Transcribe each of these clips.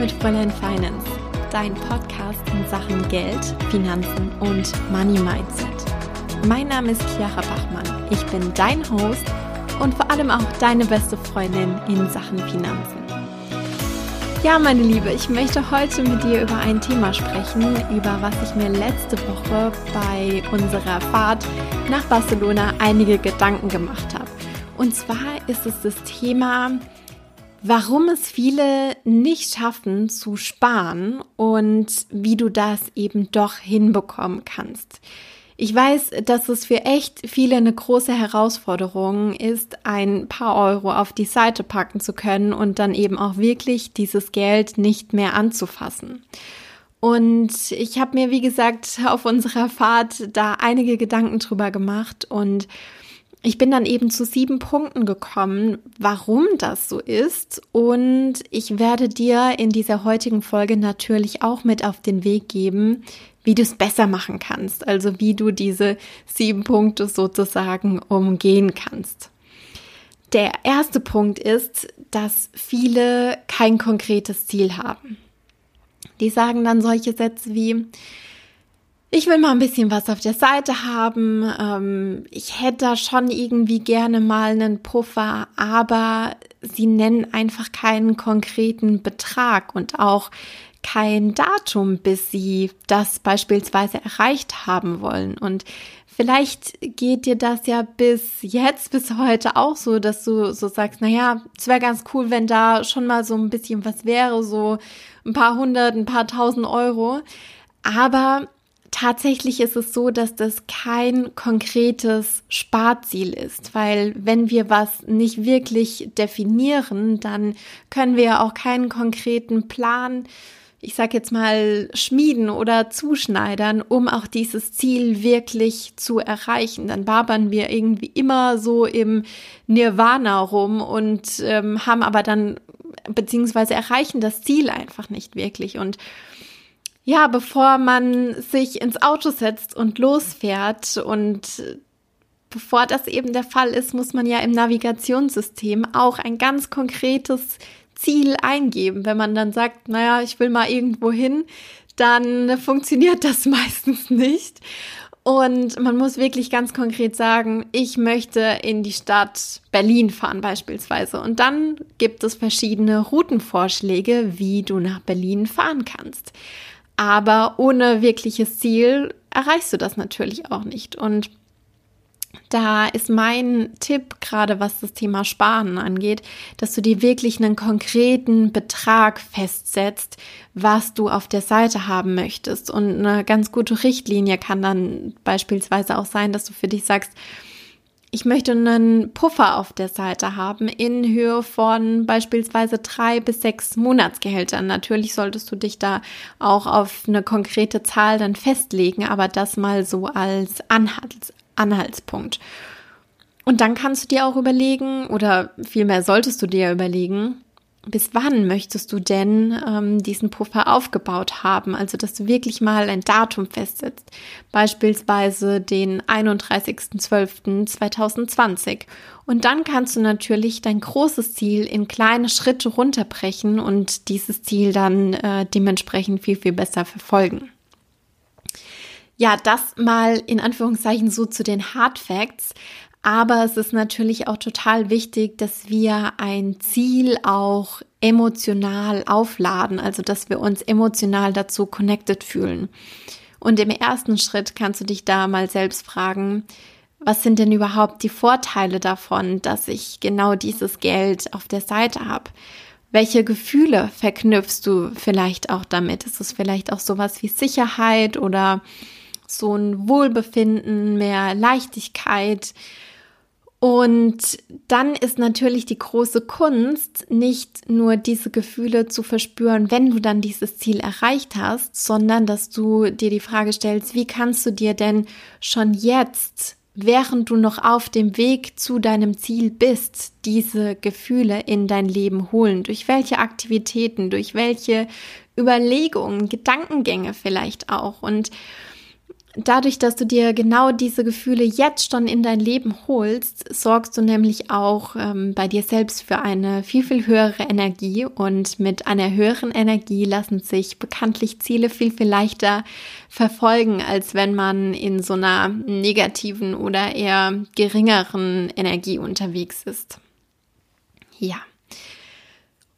mit Fräulein Finance, dein Podcast in Sachen Geld, Finanzen und Money Mindset. Mein Name ist Chiara Bachmann. Ich bin dein Host und vor allem auch deine beste Freundin in Sachen Finanzen. Ja, meine Liebe, ich möchte heute mit dir über ein Thema sprechen, über was ich mir letzte Woche bei unserer Fahrt nach Barcelona einige Gedanken gemacht habe. Und zwar ist es das Thema, warum es viele nicht schaffen zu sparen und wie du das eben doch hinbekommen kannst. Ich weiß, dass es für echt viele eine große Herausforderung ist, ein paar Euro auf die Seite packen zu können und dann eben auch wirklich dieses Geld nicht mehr anzufassen. Und ich habe mir, wie gesagt, auf unserer Fahrt da einige Gedanken drüber gemacht und ich bin dann eben zu sieben Punkten gekommen, warum das so ist. Und ich werde dir in dieser heutigen Folge natürlich auch mit auf den Weg geben, wie du es besser machen kannst. Also wie du diese sieben Punkte sozusagen umgehen kannst. Der erste Punkt ist, dass viele kein konkretes Ziel haben. Die sagen dann solche Sätze wie, ich will mal ein bisschen was auf der Seite haben. Ähm, ich hätte da schon irgendwie gerne mal einen Puffer, aber sie nennen einfach keinen konkreten Betrag und auch kein Datum, bis sie das beispielsweise erreicht haben wollen. Und vielleicht geht dir das ja bis jetzt, bis heute auch so, dass du so sagst, naja, es wäre ganz cool, wenn da schon mal so ein bisschen was wäre, so ein paar hundert, ein paar tausend Euro. Aber Tatsächlich ist es so, dass das kein konkretes Sparziel ist, weil wenn wir was nicht wirklich definieren, dann können wir auch keinen konkreten Plan, ich sag jetzt mal, schmieden oder zuschneidern, um auch dieses Ziel wirklich zu erreichen. Dann wabern wir irgendwie immer so im Nirvana rum und ähm, haben aber dann, beziehungsweise erreichen das Ziel einfach nicht wirklich. Und ja, bevor man sich ins Auto setzt und losfährt und bevor das eben der Fall ist, muss man ja im Navigationssystem auch ein ganz konkretes Ziel eingeben. Wenn man dann sagt, naja, ich will mal irgendwo hin, dann funktioniert das meistens nicht. Und man muss wirklich ganz konkret sagen, ich möchte in die Stadt Berlin fahren beispielsweise. Und dann gibt es verschiedene Routenvorschläge, wie du nach Berlin fahren kannst. Aber ohne wirkliches Ziel erreichst du das natürlich auch nicht. Und da ist mein Tipp, gerade was das Thema Sparen angeht, dass du dir wirklich einen konkreten Betrag festsetzt, was du auf der Seite haben möchtest. Und eine ganz gute Richtlinie kann dann beispielsweise auch sein, dass du für dich sagst, ich möchte einen Puffer auf der Seite haben in Höhe von beispielsweise drei bis sechs Monatsgehältern. Natürlich solltest du dich da auch auf eine konkrete Zahl dann festlegen, aber das mal so als Anhalts Anhaltspunkt. Und dann kannst du dir auch überlegen, oder vielmehr solltest du dir überlegen, bis wann möchtest du denn ähm, diesen Puffer aufgebaut haben? Also, dass du wirklich mal ein Datum festsetzt, beispielsweise den 31.12.2020. Und dann kannst du natürlich dein großes Ziel in kleine Schritte runterbrechen und dieses Ziel dann äh, dementsprechend viel, viel besser verfolgen. Ja, das mal in Anführungszeichen so zu den Hard Facts. Aber es ist natürlich auch total wichtig, dass wir ein Ziel auch emotional aufladen, also dass wir uns emotional dazu connected fühlen. Und im ersten Schritt kannst du dich da mal selbst fragen, was sind denn überhaupt die Vorteile davon, dass ich genau dieses Geld auf der Seite habe? Welche Gefühle verknüpfst du vielleicht auch damit? Ist es vielleicht auch sowas wie Sicherheit oder so ein Wohlbefinden, mehr Leichtigkeit? Und dann ist natürlich die große Kunst, nicht nur diese Gefühle zu verspüren, wenn du dann dieses Ziel erreicht hast, sondern dass du dir die Frage stellst, wie kannst du dir denn schon jetzt, während du noch auf dem Weg zu deinem Ziel bist, diese Gefühle in dein Leben holen? Durch welche Aktivitäten, durch welche Überlegungen, Gedankengänge vielleicht auch? Und dadurch, dass du dir genau diese Gefühle jetzt schon in dein Leben holst, sorgst du nämlich auch ähm, bei dir selbst für eine viel, viel höhere Energie. Und mit einer höheren Energie lassen sich bekanntlich Ziele viel, viel leichter verfolgen, als wenn man in so einer negativen oder eher geringeren Energie unterwegs ist. Ja.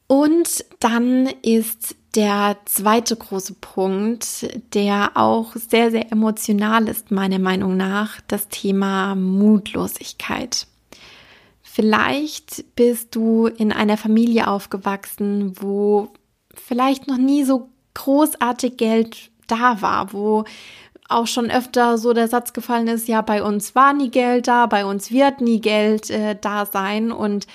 Und dann ist der zweite große Punkt, der auch sehr, sehr emotional ist, meiner Meinung nach, das Thema Mutlosigkeit. Vielleicht bist du in einer Familie aufgewachsen, wo vielleicht noch nie so großartig Geld da war, wo auch schon öfter so der Satz gefallen ist, ja, bei uns war nie Geld da, bei uns wird nie Geld äh, da sein und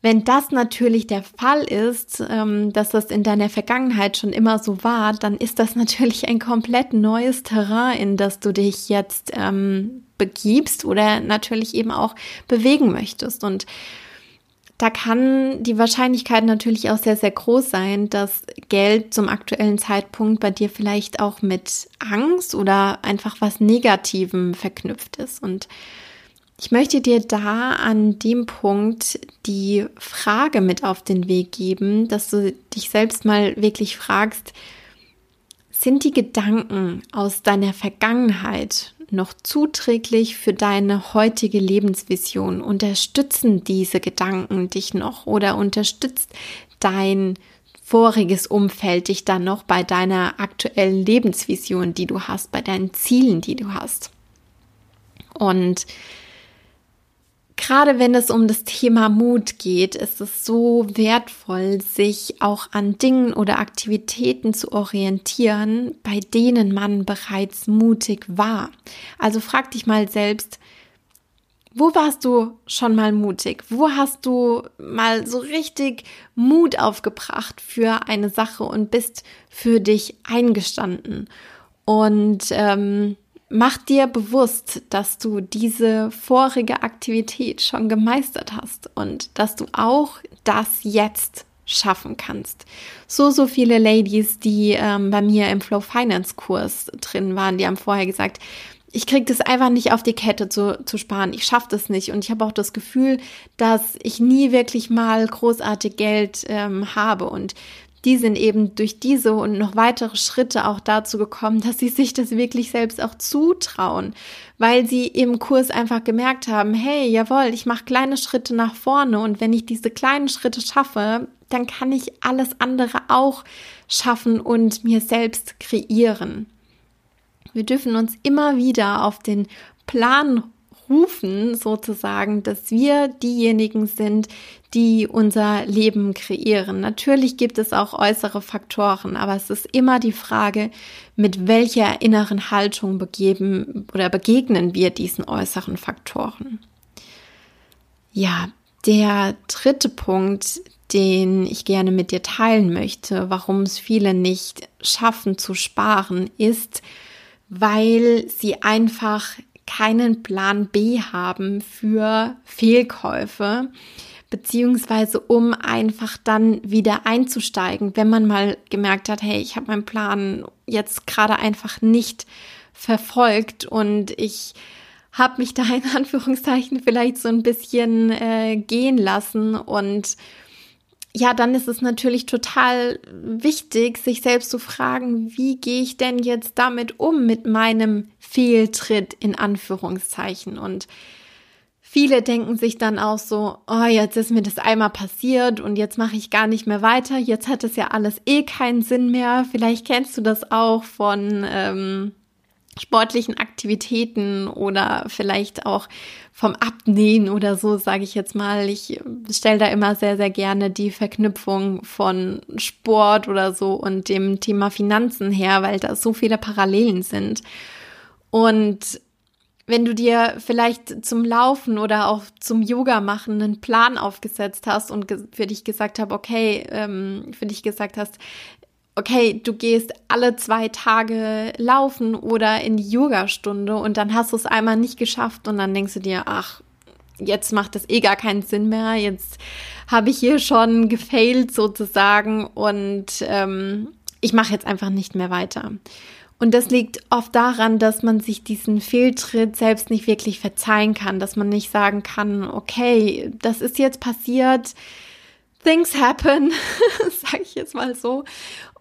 wenn das natürlich der Fall ist, ähm, dass das in deiner Vergangenheit schon immer so war, dann ist das natürlich ein komplett neues Terrain, in das du dich jetzt ähm, begibst oder natürlich eben auch bewegen möchtest. Und da kann die Wahrscheinlichkeit natürlich auch sehr, sehr groß sein, dass Geld zum aktuellen Zeitpunkt bei dir vielleicht auch mit Angst oder einfach was Negativem verknüpft ist. Und ich möchte dir da an dem Punkt die Frage mit auf den Weg geben, dass du dich selbst mal wirklich fragst, sind die Gedanken aus deiner Vergangenheit noch zuträglich für deine heutige Lebensvision? Unterstützen diese Gedanken dich noch oder unterstützt dein voriges Umfeld dich dann noch bei deiner aktuellen Lebensvision, die du hast, bei deinen Zielen, die du hast? Und Gerade wenn es um das Thema Mut geht, ist es so wertvoll, sich auch an Dingen oder Aktivitäten zu orientieren, bei denen man bereits mutig war. Also frag dich mal selbst, wo warst du schon mal mutig? Wo hast du mal so richtig Mut aufgebracht für eine Sache und bist für dich eingestanden? Und ähm, Mach dir bewusst, dass du diese vorige Aktivität schon gemeistert hast und dass du auch das jetzt schaffen kannst. So, so viele Ladies, die ähm, bei mir im Flow Finance Kurs drin waren, die haben vorher gesagt, ich kriege das einfach nicht auf die Kette zu, zu sparen. Ich schaffe das nicht. Und ich habe auch das Gefühl, dass ich nie wirklich mal großartig Geld ähm, habe. Und die sind eben durch diese und noch weitere Schritte auch dazu gekommen, dass sie sich das wirklich selbst auch zutrauen, weil sie im Kurs einfach gemerkt haben, hey, jawohl, ich mache kleine Schritte nach vorne und wenn ich diese kleinen Schritte schaffe, dann kann ich alles andere auch schaffen und mir selbst kreieren. Wir dürfen uns immer wieder auf den Plan rufen, sozusagen, dass wir diejenigen sind, die unser Leben kreieren. Natürlich gibt es auch äußere Faktoren, aber es ist immer die Frage, mit welcher inneren Haltung begeben oder begegnen wir diesen äußeren Faktoren. Ja, der dritte Punkt, den ich gerne mit dir teilen möchte, warum es viele nicht schaffen zu sparen, ist, weil sie einfach keinen Plan B haben für Fehlkäufe, beziehungsweise um einfach dann wieder einzusteigen, wenn man mal gemerkt hat, hey, ich habe meinen Plan jetzt gerade einfach nicht verfolgt und ich habe mich da in Anführungszeichen vielleicht so ein bisschen äh, gehen lassen und ja, dann ist es natürlich total wichtig, sich selbst zu fragen, wie gehe ich denn jetzt damit um mit meinem Fehltritt in Anführungszeichen und Viele denken sich dann auch so, oh, jetzt ist mir das einmal passiert und jetzt mache ich gar nicht mehr weiter. Jetzt hat es ja alles eh keinen Sinn mehr. Vielleicht kennst du das auch von ähm, sportlichen Aktivitäten oder vielleicht auch vom Abnähen oder so, sage ich jetzt mal. Ich stelle da immer sehr, sehr gerne die Verknüpfung von Sport oder so und dem Thema Finanzen her, weil da so viele Parallelen sind. Und wenn du dir vielleicht zum Laufen oder auch zum Yoga machen einen Plan aufgesetzt hast und für dich gesagt hast, okay, ähm, für dich gesagt hast, okay, du gehst alle zwei Tage laufen oder in die Yogastunde und dann hast du es einmal nicht geschafft und dann denkst du dir, ach, jetzt macht das eh gar keinen Sinn mehr, jetzt habe ich hier schon gefailt sozusagen und ähm, ich mache jetzt einfach nicht mehr weiter. Und das liegt oft daran, dass man sich diesen Fehltritt selbst nicht wirklich verzeihen kann, dass man nicht sagen kann, okay, das ist jetzt passiert, things happen, sage ich jetzt mal so.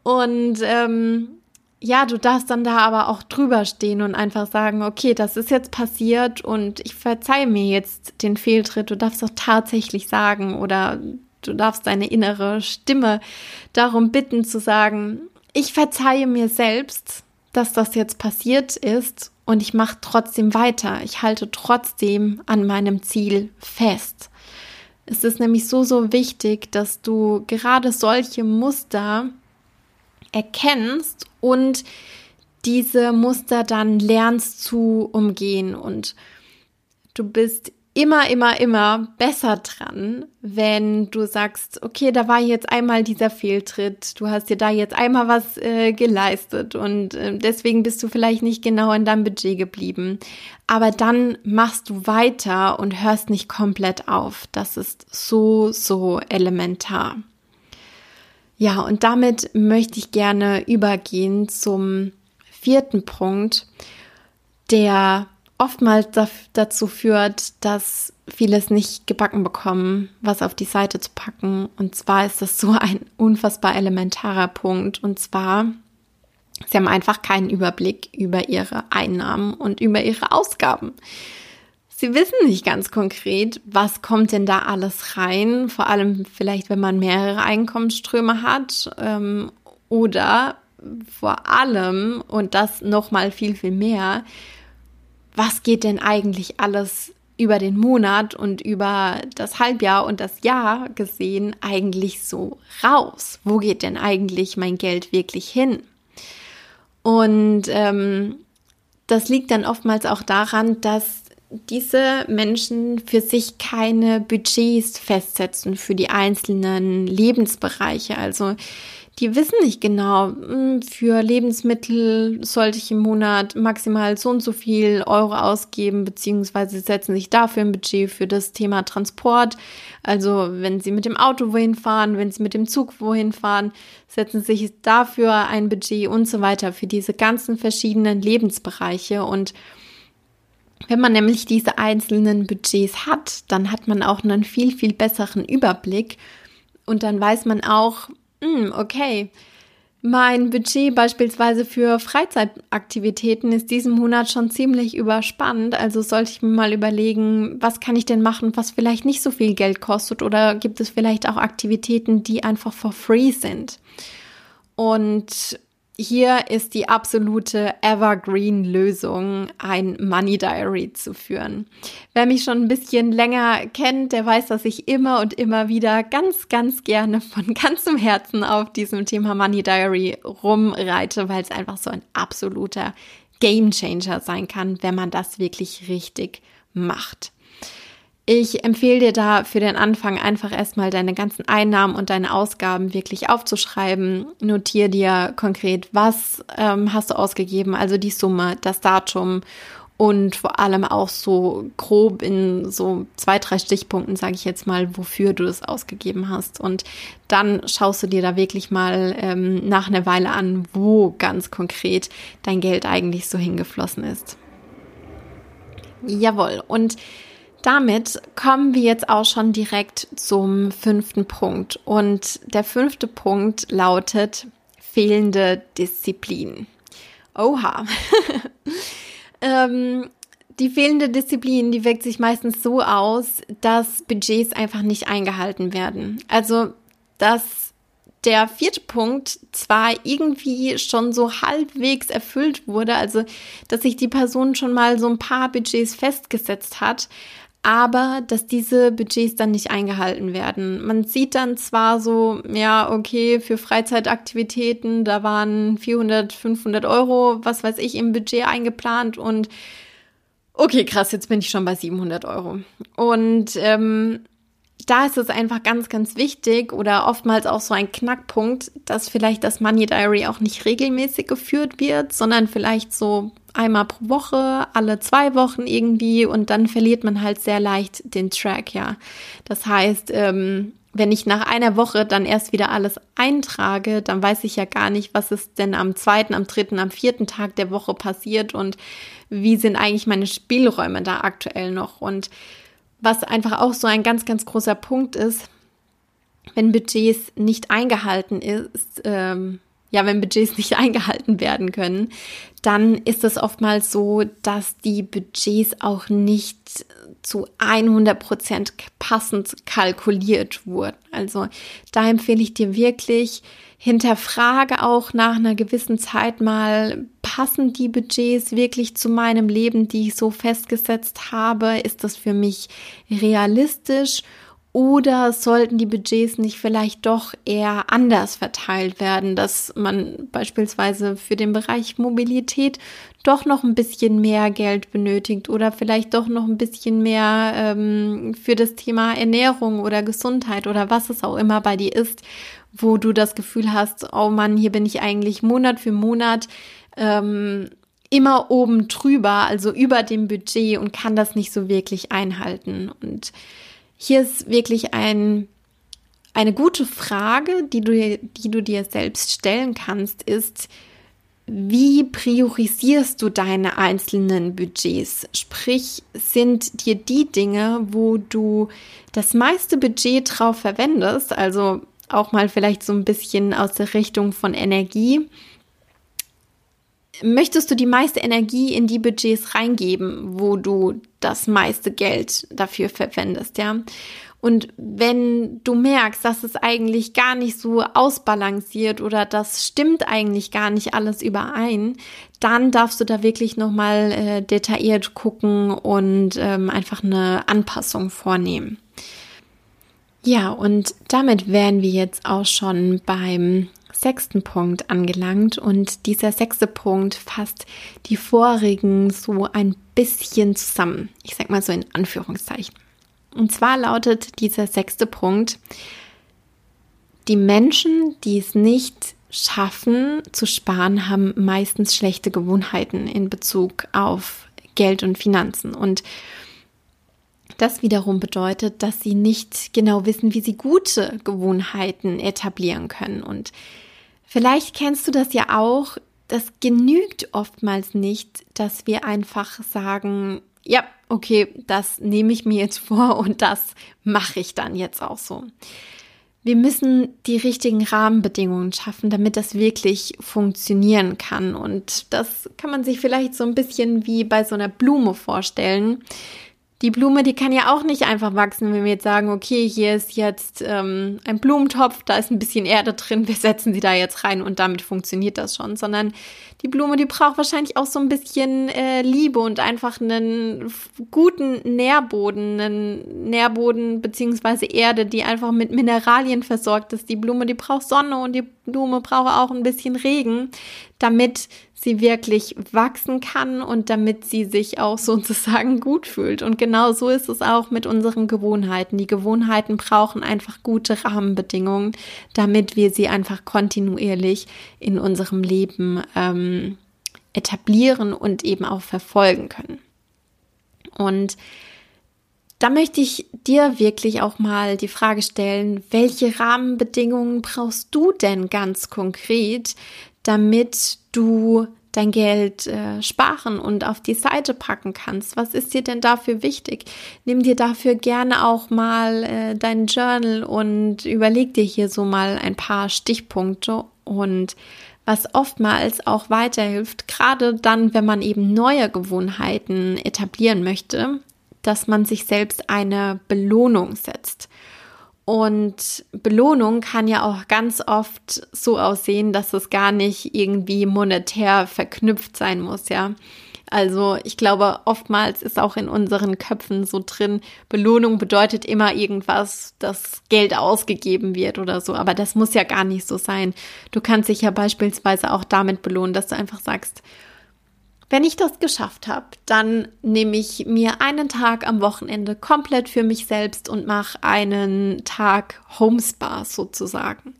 Und ähm, ja, du darfst dann da aber auch drüber stehen und einfach sagen, okay, das ist jetzt passiert und ich verzeihe mir jetzt den Fehltritt. Du darfst auch tatsächlich sagen oder du darfst deine innere Stimme darum bitten zu sagen, ich verzeihe mir selbst, dass das jetzt passiert ist und ich mache trotzdem weiter. Ich halte trotzdem an meinem Ziel fest. Es ist nämlich so, so wichtig, dass du gerade solche Muster erkennst und diese Muster dann lernst zu umgehen und du bist immer, immer, immer besser dran, wenn du sagst, okay, da war jetzt einmal dieser Fehltritt, du hast dir da jetzt einmal was äh, geleistet und äh, deswegen bist du vielleicht nicht genau in deinem Budget geblieben. Aber dann machst du weiter und hörst nicht komplett auf. Das ist so, so elementar. Ja, und damit möchte ich gerne übergehen zum vierten Punkt, der oftmals dazu führt, dass vieles nicht gebacken bekommen, was auf die Seite zu packen. Und zwar ist das so ein unfassbar elementarer Punkt. Und zwar, sie haben einfach keinen Überblick über ihre Einnahmen und über ihre Ausgaben. Sie wissen nicht ganz konkret, was kommt denn da alles rein, vor allem vielleicht, wenn man mehrere Einkommensströme hat ähm, oder vor allem, und das nochmal viel, viel mehr, was geht denn eigentlich alles über den Monat und über das Halbjahr und das Jahr gesehen eigentlich so raus? Wo geht denn eigentlich mein Geld wirklich hin? Und ähm, das liegt dann oftmals auch daran, dass diese Menschen für sich keine Budgets festsetzen für die einzelnen Lebensbereiche. Also die wissen nicht genau, hm, für Lebensmittel sollte ich im Monat maximal so und so viel Euro ausgeben, beziehungsweise setzen sich dafür ein Budget für das Thema Transport. Also wenn sie mit dem Auto wohin fahren, wenn sie mit dem Zug wohin fahren, setzen sich dafür ein Budget und so weiter für diese ganzen verschiedenen Lebensbereiche und wenn man nämlich diese einzelnen Budgets hat, dann hat man auch einen viel, viel besseren Überblick und dann weiß man auch, hm, okay, mein Budget beispielsweise für Freizeitaktivitäten ist diesen Monat schon ziemlich überspannt. Also sollte ich mir mal überlegen, was kann ich denn machen, was vielleicht nicht so viel Geld kostet oder gibt es vielleicht auch Aktivitäten, die einfach for free sind. Und hier ist die absolute Evergreen-Lösung, ein Money Diary zu führen. Wer mich schon ein bisschen länger kennt, der weiß, dass ich immer und immer wieder ganz, ganz gerne von ganzem Herzen auf diesem Thema Money Diary rumreite, weil es einfach so ein absoluter Game Changer sein kann, wenn man das wirklich richtig macht. Ich empfehle dir da für den Anfang einfach erstmal deine ganzen Einnahmen und deine Ausgaben wirklich aufzuschreiben. Notier dir konkret, was ähm, hast du ausgegeben, also die Summe, das Datum und vor allem auch so grob in so zwei, drei Stichpunkten, sage ich jetzt mal, wofür du das ausgegeben hast. Und dann schaust du dir da wirklich mal ähm, nach einer Weile an, wo ganz konkret dein Geld eigentlich so hingeflossen ist. Jawohl. Und damit kommen wir jetzt auch schon direkt zum fünften Punkt. Und der fünfte Punkt lautet fehlende Disziplin. Oha. ähm, die fehlende Disziplin, die wirkt sich meistens so aus, dass Budgets einfach nicht eingehalten werden. Also, dass der vierte Punkt zwar irgendwie schon so halbwegs erfüllt wurde, also dass sich die Person schon mal so ein paar Budgets festgesetzt hat, aber dass diese Budgets dann nicht eingehalten werden. Man sieht dann zwar so, ja, okay, für Freizeitaktivitäten, da waren 400, 500 Euro, was weiß ich, im Budget eingeplant und okay, krass, jetzt bin ich schon bei 700 Euro. Und ähm, da ist es einfach ganz, ganz wichtig oder oftmals auch so ein Knackpunkt, dass vielleicht das Money Diary auch nicht regelmäßig geführt wird, sondern vielleicht so einmal pro Woche, alle zwei Wochen irgendwie und dann verliert man halt sehr leicht den Track, ja. Das heißt, ähm, wenn ich nach einer Woche dann erst wieder alles eintrage, dann weiß ich ja gar nicht, was ist denn am zweiten, am dritten, am vierten Tag der Woche passiert und wie sind eigentlich meine Spielräume da aktuell noch. Und was einfach auch so ein ganz, ganz großer Punkt ist, wenn Budgets nicht eingehalten ist, ähm, ja, wenn Budgets nicht eingehalten werden können, dann ist es oftmals so, dass die Budgets auch nicht zu 100 Prozent passend kalkuliert wurden. Also da empfehle ich dir wirklich, hinterfrage auch nach einer gewissen Zeit mal, passen die Budgets wirklich zu meinem Leben, die ich so festgesetzt habe? Ist das für mich realistisch? Oder sollten die Budgets nicht vielleicht doch eher anders verteilt werden, dass man beispielsweise für den Bereich Mobilität doch noch ein bisschen mehr Geld benötigt oder vielleicht doch noch ein bisschen mehr ähm, für das Thema Ernährung oder Gesundheit oder was es auch immer bei dir ist, wo du das Gefühl hast, oh Mann, hier bin ich eigentlich Monat für Monat ähm, immer oben drüber, also über dem Budget und kann das nicht so wirklich einhalten. Und hier ist wirklich ein, eine gute Frage, die du, die du dir selbst stellen kannst, ist, wie priorisierst du deine einzelnen Budgets? Sprich, sind dir die Dinge, wo du das meiste Budget drauf verwendest, also auch mal vielleicht so ein bisschen aus der Richtung von Energie, möchtest du die meiste Energie in die Budgets reingeben, wo du das meiste Geld dafür verwendest, ja? Und wenn du merkst, dass es eigentlich gar nicht so ausbalanciert oder das stimmt eigentlich gar nicht alles überein, dann darfst du da wirklich nochmal äh, detailliert gucken und ähm, einfach eine Anpassung vornehmen. Ja, und damit wären wir jetzt auch schon beim sechsten Punkt angelangt und dieser sechste Punkt fasst die vorigen so ein bisschen zusammen. Ich sag mal so in Anführungszeichen. Und zwar lautet dieser sechste Punkt, die Menschen, die es nicht schaffen zu sparen, haben meistens schlechte Gewohnheiten in Bezug auf Geld und Finanzen. Und das wiederum bedeutet, dass sie nicht genau wissen, wie sie gute Gewohnheiten etablieren können. Und Vielleicht kennst du das ja auch. Das genügt oftmals nicht, dass wir einfach sagen, ja, okay, das nehme ich mir jetzt vor und das mache ich dann jetzt auch so. Wir müssen die richtigen Rahmenbedingungen schaffen, damit das wirklich funktionieren kann. Und das kann man sich vielleicht so ein bisschen wie bei so einer Blume vorstellen die Blume, die kann ja auch nicht einfach wachsen, wenn wir jetzt sagen, okay, hier ist jetzt ähm, ein Blumentopf, da ist ein bisschen Erde drin, wir setzen sie da jetzt rein und damit funktioniert das schon, sondern die Blume, die braucht wahrscheinlich auch so ein bisschen äh, Liebe und einfach einen guten Nährboden, einen Nährboden beziehungsweise Erde, die einfach mit Mineralien versorgt ist. Die Blume, die braucht Sonne und die Blume braucht auch ein bisschen Regen, damit sie wirklich wachsen kann und damit sie sich auch sozusagen gut fühlt. Und genau so ist es auch mit unseren Gewohnheiten. Die Gewohnheiten brauchen einfach gute Rahmenbedingungen, damit wir sie einfach kontinuierlich in unserem Leben ähm, etablieren und eben auch verfolgen können. Und da möchte ich dir wirklich auch mal die Frage stellen, welche Rahmenbedingungen brauchst du denn ganz konkret, damit du dein Geld äh, sparen und auf die Seite packen kannst. Was ist dir denn dafür wichtig? Nimm dir dafür gerne auch mal äh, dein Journal und überleg dir hier so mal ein paar Stichpunkte und was oftmals auch weiterhilft, gerade dann, wenn man eben neue Gewohnheiten etablieren möchte, dass man sich selbst eine Belohnung setzt. Und Belohnung kann ja auch ganz oft so aussehen, dass es gar nicht irgendwie monetär verknüpft sein muss, ja. Also ich glaube, oftmals ist auch in unseren Köpfen so drin, Belohnung bedeutet immer irgendwas, dass Geld ausgegeben wird oder so. Aber das muss ja gar nicht so sein. Du kannst dich ja beispielsweise auch damit belohnen, dass du einfach sagst, wenn ich das geschafft habe, dann nehme ich mir einen Tag am Wochenende komplett für mich selbst und mache einen Tag Homespa sozusagen.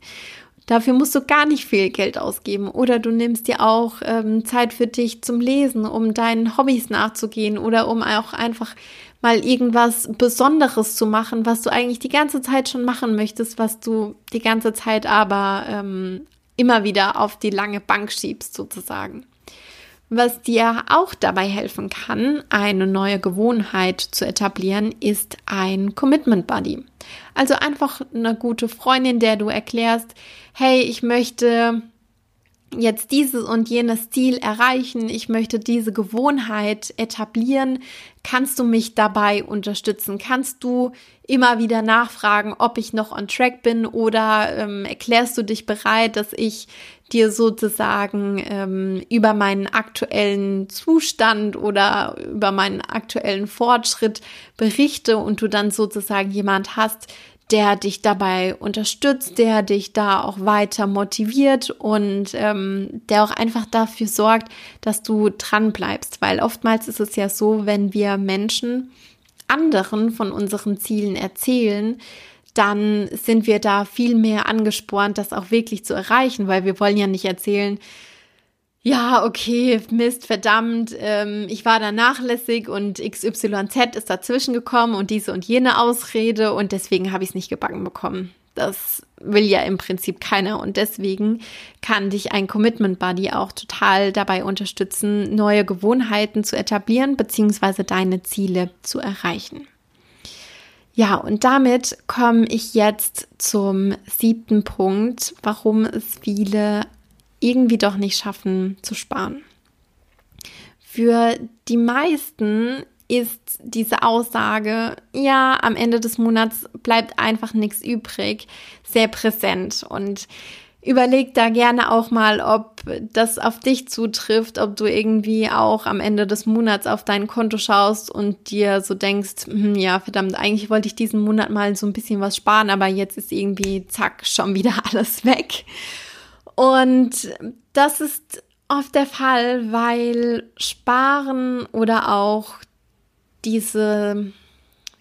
Dafür musst du gar nicht viel Geld ausgeben. Oder du nimmst dir auch ähm, Zeit für dich zum Lesen, um deinen Hobbys nachzugehen oder um auch einfach mal irgendwas Besonderes zu machen, was du eigentlich die ganze Zeit schon machen möchtest, was du die ganze Zeit aber ähm, immer wieder auf die lange Bank schiebst sozusagen. Was dir auch dabei helfen kann, eine neue Gewohnheit zu etablieren, ist ein Commitment Buddy. Also einfach eine gute Freundin, der du erklärst, hey, ich möchte jetzt dieses und jenes Ziel erreichen, ich möchte diese Gewohnheit etablieren, kannst du mich dabei unterstützen? Kannst du immer wieder nachfragen, ob ich noch on track bin oder ähm, erklärst du dich bereit, dass ich dir sozusagen ähm, über meinen aktuellen Zustand oder über meinen aktuellen Fortschritt berichte und du dann sozusagen jemand hast, der dich dabei unterstützt, der dich da auch weiter motiviert und ähm, der auch einfach dafür sorgt, dass du dran bleibst. Weil oftmals ist es ja so, wenn wir Menschen anderen von unseren Zielen erzählen, dann sind wir da viel mehr angespornt, das auch wirklich zu erreichen, weil wir wollen ja nicht erzählen, ja, okay, Mist, verdammt, ähm, ich war da nachlässig und XYZ ist dazwischen gekommen und diese und jene Ausrede und deswegen habe ich es nicht gebacken bekommen. Das will ja im Prinzip keiner und deswegen kann dich ein Commitment Buddy auch total dabei unterstützen, neue Gewohnheiten zu etablieren bzw. deine Ziele zu erreichen. Ja, und damit komme ich jetzt zum siebten Punkt, warum es viele irgendwie doch nicht schaffen zu sparen. Für die meisten ist diese Aussage, ja, am Ende des Monats bleibt einfach nichts übrig, sehr präsent und überleg da gerne auch mal, ob das auf dich zutrifft, ob du irgendwie auch am Ende des Monats auf dein Konto schaust und dir so denkst, hm, ja, verdammt, eigentlich wollte ich diesen Monat mal so ein bisschen was sparen, aber jetzt ist irgendwie, zack, schon wieder alles weg. Und das ist oft der Fall, weil Sparen oder auch diese,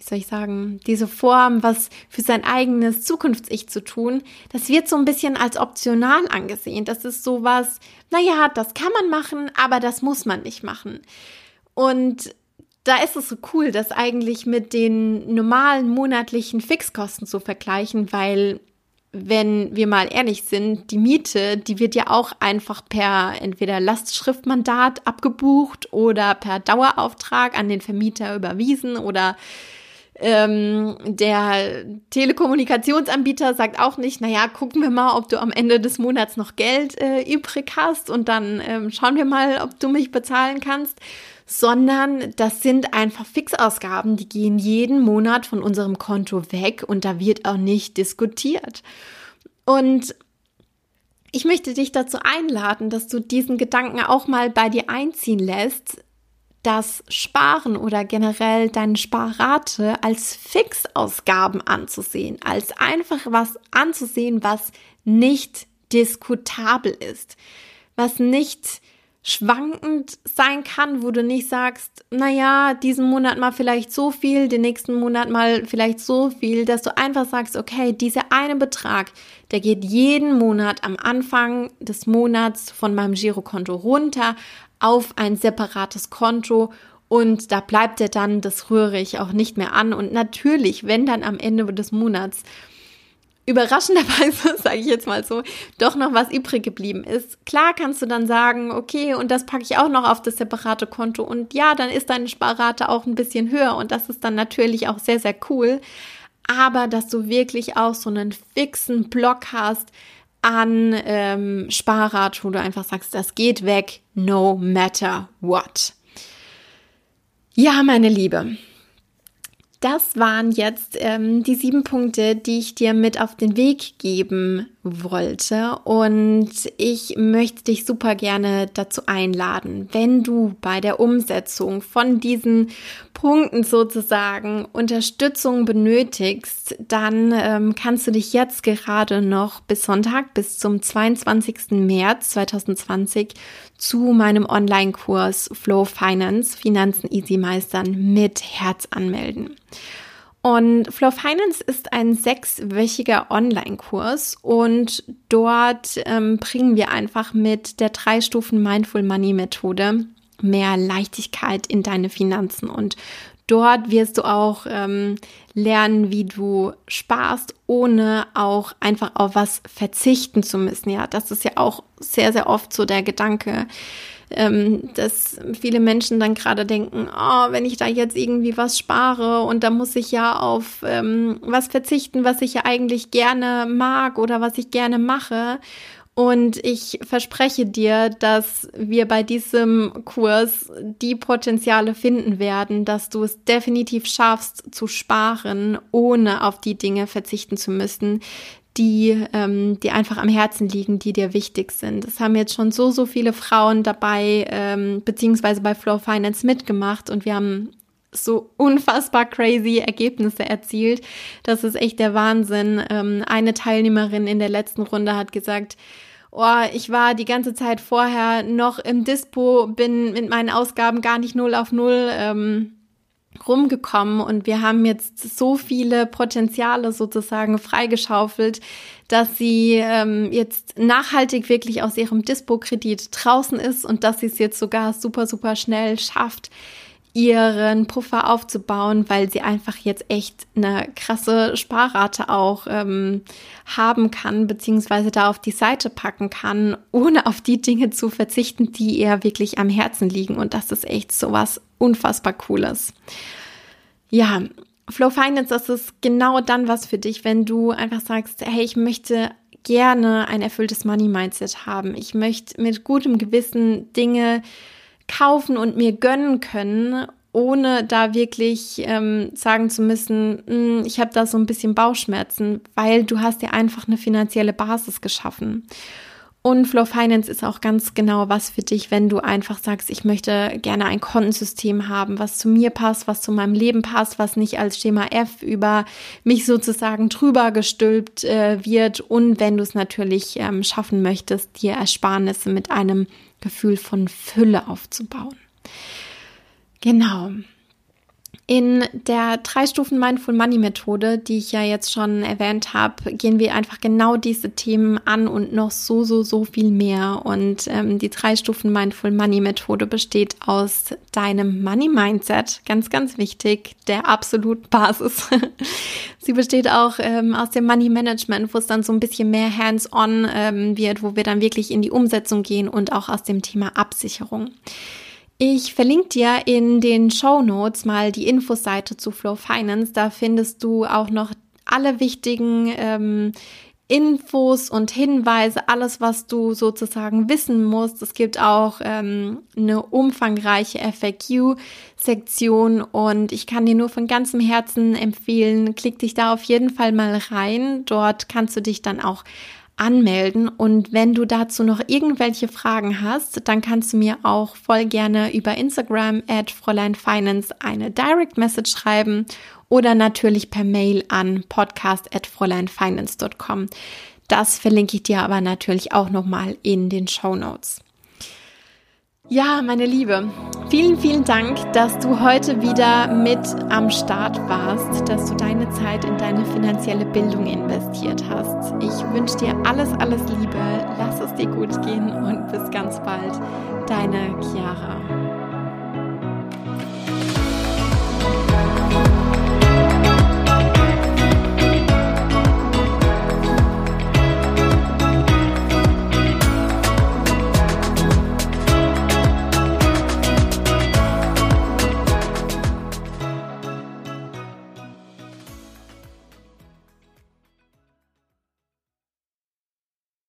soll ich sagen, diese Form, was für sein eigenes Zukunfts-Ich zu tun, das wird so ein bisschen als optional angesehen. Das ist sowas, naja, das kann man machen, aber das muss man nicht machen. Und da ist es so cool, das eigentlich mit den normalen monatlichen Fixkosten zu vergleichen, weil wenn wir mal ehrlich sind, die Miete, die wird ja auch einfach per entweder Lastschriftmandat abgebucht oder per Dauerauftrag an den Vermieter überwiesen oder ähm, der Telekommunikationsanbieter sagt auch nicht, naja, gucken wir mal, ob du am Ende des Monats noch Geld äh, übrig hast und dann ähm, schauen wir mal, ob du mich bezahlen kannst, sondern das sind einfach Fixausgaben, die gehen jeden Monat von unserem Konto weg und da wird auch nicht diskutiert. Und ich möchte dich dazu einladen, dass du diesen Gedanken auch mal bei dir einziehen lässt, das Sparen oder generell deine Sparrate als Fixausgaben anzusehen, als einfach was anzusehen, was nicht diskutabel ist, was nicht schwankend sein kann, wo du nicht sagst, naja, diesen Monat mal vielleicht so viel, den nächsten Monat mal vielleicht so viel, dass du einfach sagst, okay, dieser eine Betrag, der geht jeden Monat am Anfang des Monats von meinem Girokonto runter auf ein separates Konto und da bleibt er dann, das rühre ich auch nicht mehr an. Und natürlich, wenn dann am Ende des Monats überraschenderweise, sage ich jetzt mal so, doch noch was übrig geblieben ist. Klar kannst du dann sagen, okay, und das packe ich auch noch auf das separate Konto und ja, dann ist deine Sparrate auch ein bisschen höher und das ist dann natürlich auch sehr, sehr cool. Aber dass du wirklich auch so einen fixen Block hast an ähm, Sparrat, wo du einfach sagst, das geht weg, no matter what. Ja, meine Liebe, das waren jetzt ähm, die sieben Punkte, die ich dir mit auf den Weg geben wollte. Und ich möchte dich super gerne dazu einladen, wenn du bei der Umsetzung von diesen Punkten sozusagen Unterstützung benötigst, dann ähm, kannst du dich jetzt gerade noch bis Sonntag, bis zum 22. März 2020 zu meinem Online-Kurs Flow Finance, Finanzen Easy Meistern mit Herz anmelden. Und Flow Finance ist ein sechswöchiger Online-Kurs und dort ähm, bringen wir einfach mit der drei Stufen Mindful Money Methode mehr Leichtigkeit in deine Finanzen und Dort wirst du auch ähm, lernen, wie du sparst, ohne auch einfach auf was verzichten zu müssen. Ja, das ist ja auch sehr, sehr oft so der Gedanke, ähm, dass viele Menschen dann gerade denken, oh, wenn ich da jetzt irgendwie was spare und da muss ich ja auf ähm, was verzichten, was ich ja eigentlich gerne mag oder was ich gerne mache. Und ich verspreche dir, dass wir bei diesem Kurs die Potenziale finden werden, dass du es definitiv schaffst zu sparen, ohne auf die Dinge verzichten zu müssen, die ähm, die einfach am Herzen liegen, die dir wichtig sind. Es haben jetzt schon so, so viele Frauen dabei, ähm, beziehungsweise bei Flow Finance mitgemacht und wir haben so unfassbar crazy Ergebnisse erzielt. Das ist echt der Wahnsinn. Ähm, eine Teilnehmerin in der letzten Runde hat gesagt, oh, ich war die ganze Zeit vorher noch im Dispo, bin mit meinen Ausgaben gar nicht null auf null ähm, rumgekommen und wir haben jetzt so viele Potenziale sozusagen freigeschaufelt, dass sie ähm, jetzt nachhaltig wirklich aus ihrem Dispo-Kredit draußen ist und dass sie es jetzt sogar super, super schnell schafft, ihren Puffer aufzubauen, weil sie einfach jetzt echt eine krasse Sparrate auch ähm, haben kann, beziehungsweise da auf die Seite packen kann, ohne auf die Dinge zu verzichten, die ihr wirklich am Herzen liegen. Und das ist echt so was unfassbar Cooles. Ja, Flow Finance, das ist genau dann was für dich, wenn du einfach sagst, hey, ich möchte gerne ein erfülltes Money Mindset haben. Ich möchte mit gutem Gewissen Dinge kaufen und mir gönnen können, ohne da wirklich ähm, sagen zu müssen, hm, ich habe da so ein bisschen Bauchschmerzen, weil du hast ja einfach eine finanzielle Basis geschaffen. Und Flow Finance ist auch ganz genau was für dich, wenn du einfach sagst, ich möchte gerne ein Kontensystem haben, was zu mir passt, was zu meinem Leben passt, was nicht als Schema F über mich sozusagen drüber gestülpt äh, wird. Und wenn du es natürlich ähm, schaffen möchtest, dir Ersparnisse mit einem Gefühl von Fülle aufzubauen. Genau. In der drei Stufen Mindful Money Methode, die ich ja jetzt schon erwähnt habe, gehen wir einfach genau diese Themen an und noch so, so, so viel mehr. Und ähm, die drei Stufen Mindful Money Methode besteht aus deinem Money Mindset, ganz, ganz wichtig, der absolut Basis. Sie besteht auch ähm, aus dem Money Management, wo es dann so ein bisschen mehr hands-on ähm, wird, wo wir dann wirklich in die Umsetzung gehen und auch aus dem Thema Absicherung. Ich verlinke dir in den Show Notes mal die Infoseite zu Flow Finance. Da findest du auch noch alle wichtigen ähm, Infos und Hinweise, alles, was du sozusagen wissen musst. Es gibt auch ähm, eine umfangreiche FAQ-Sektion und ich kann dir nur von ganzem Herzen empfehlen, klick dich da auf jeden Fall mal rein. Dort kannst du dich dann auch anmelden. Und wenn du dazu noch irgendwelche Fragen hast, dann kannst du mir auch voll gerne über Instagram at Fräulein Finance eine Direct Message schreiben oder natürlich per Mail an podcast at fräuleinfinance.com. Das verlinke ich dir aber natürlich auch nochmal in den Show Notes. Ja, meine Liebe, vielen, vielen Dank, dass du heute wieder mit am Start warst, dass du deine Zeit in deine finanzielle Bildung investiert hast. Ich wünsche dir alles, alles Liebe, lass es dir gut gehen und bis ganz bald, deine Chiara.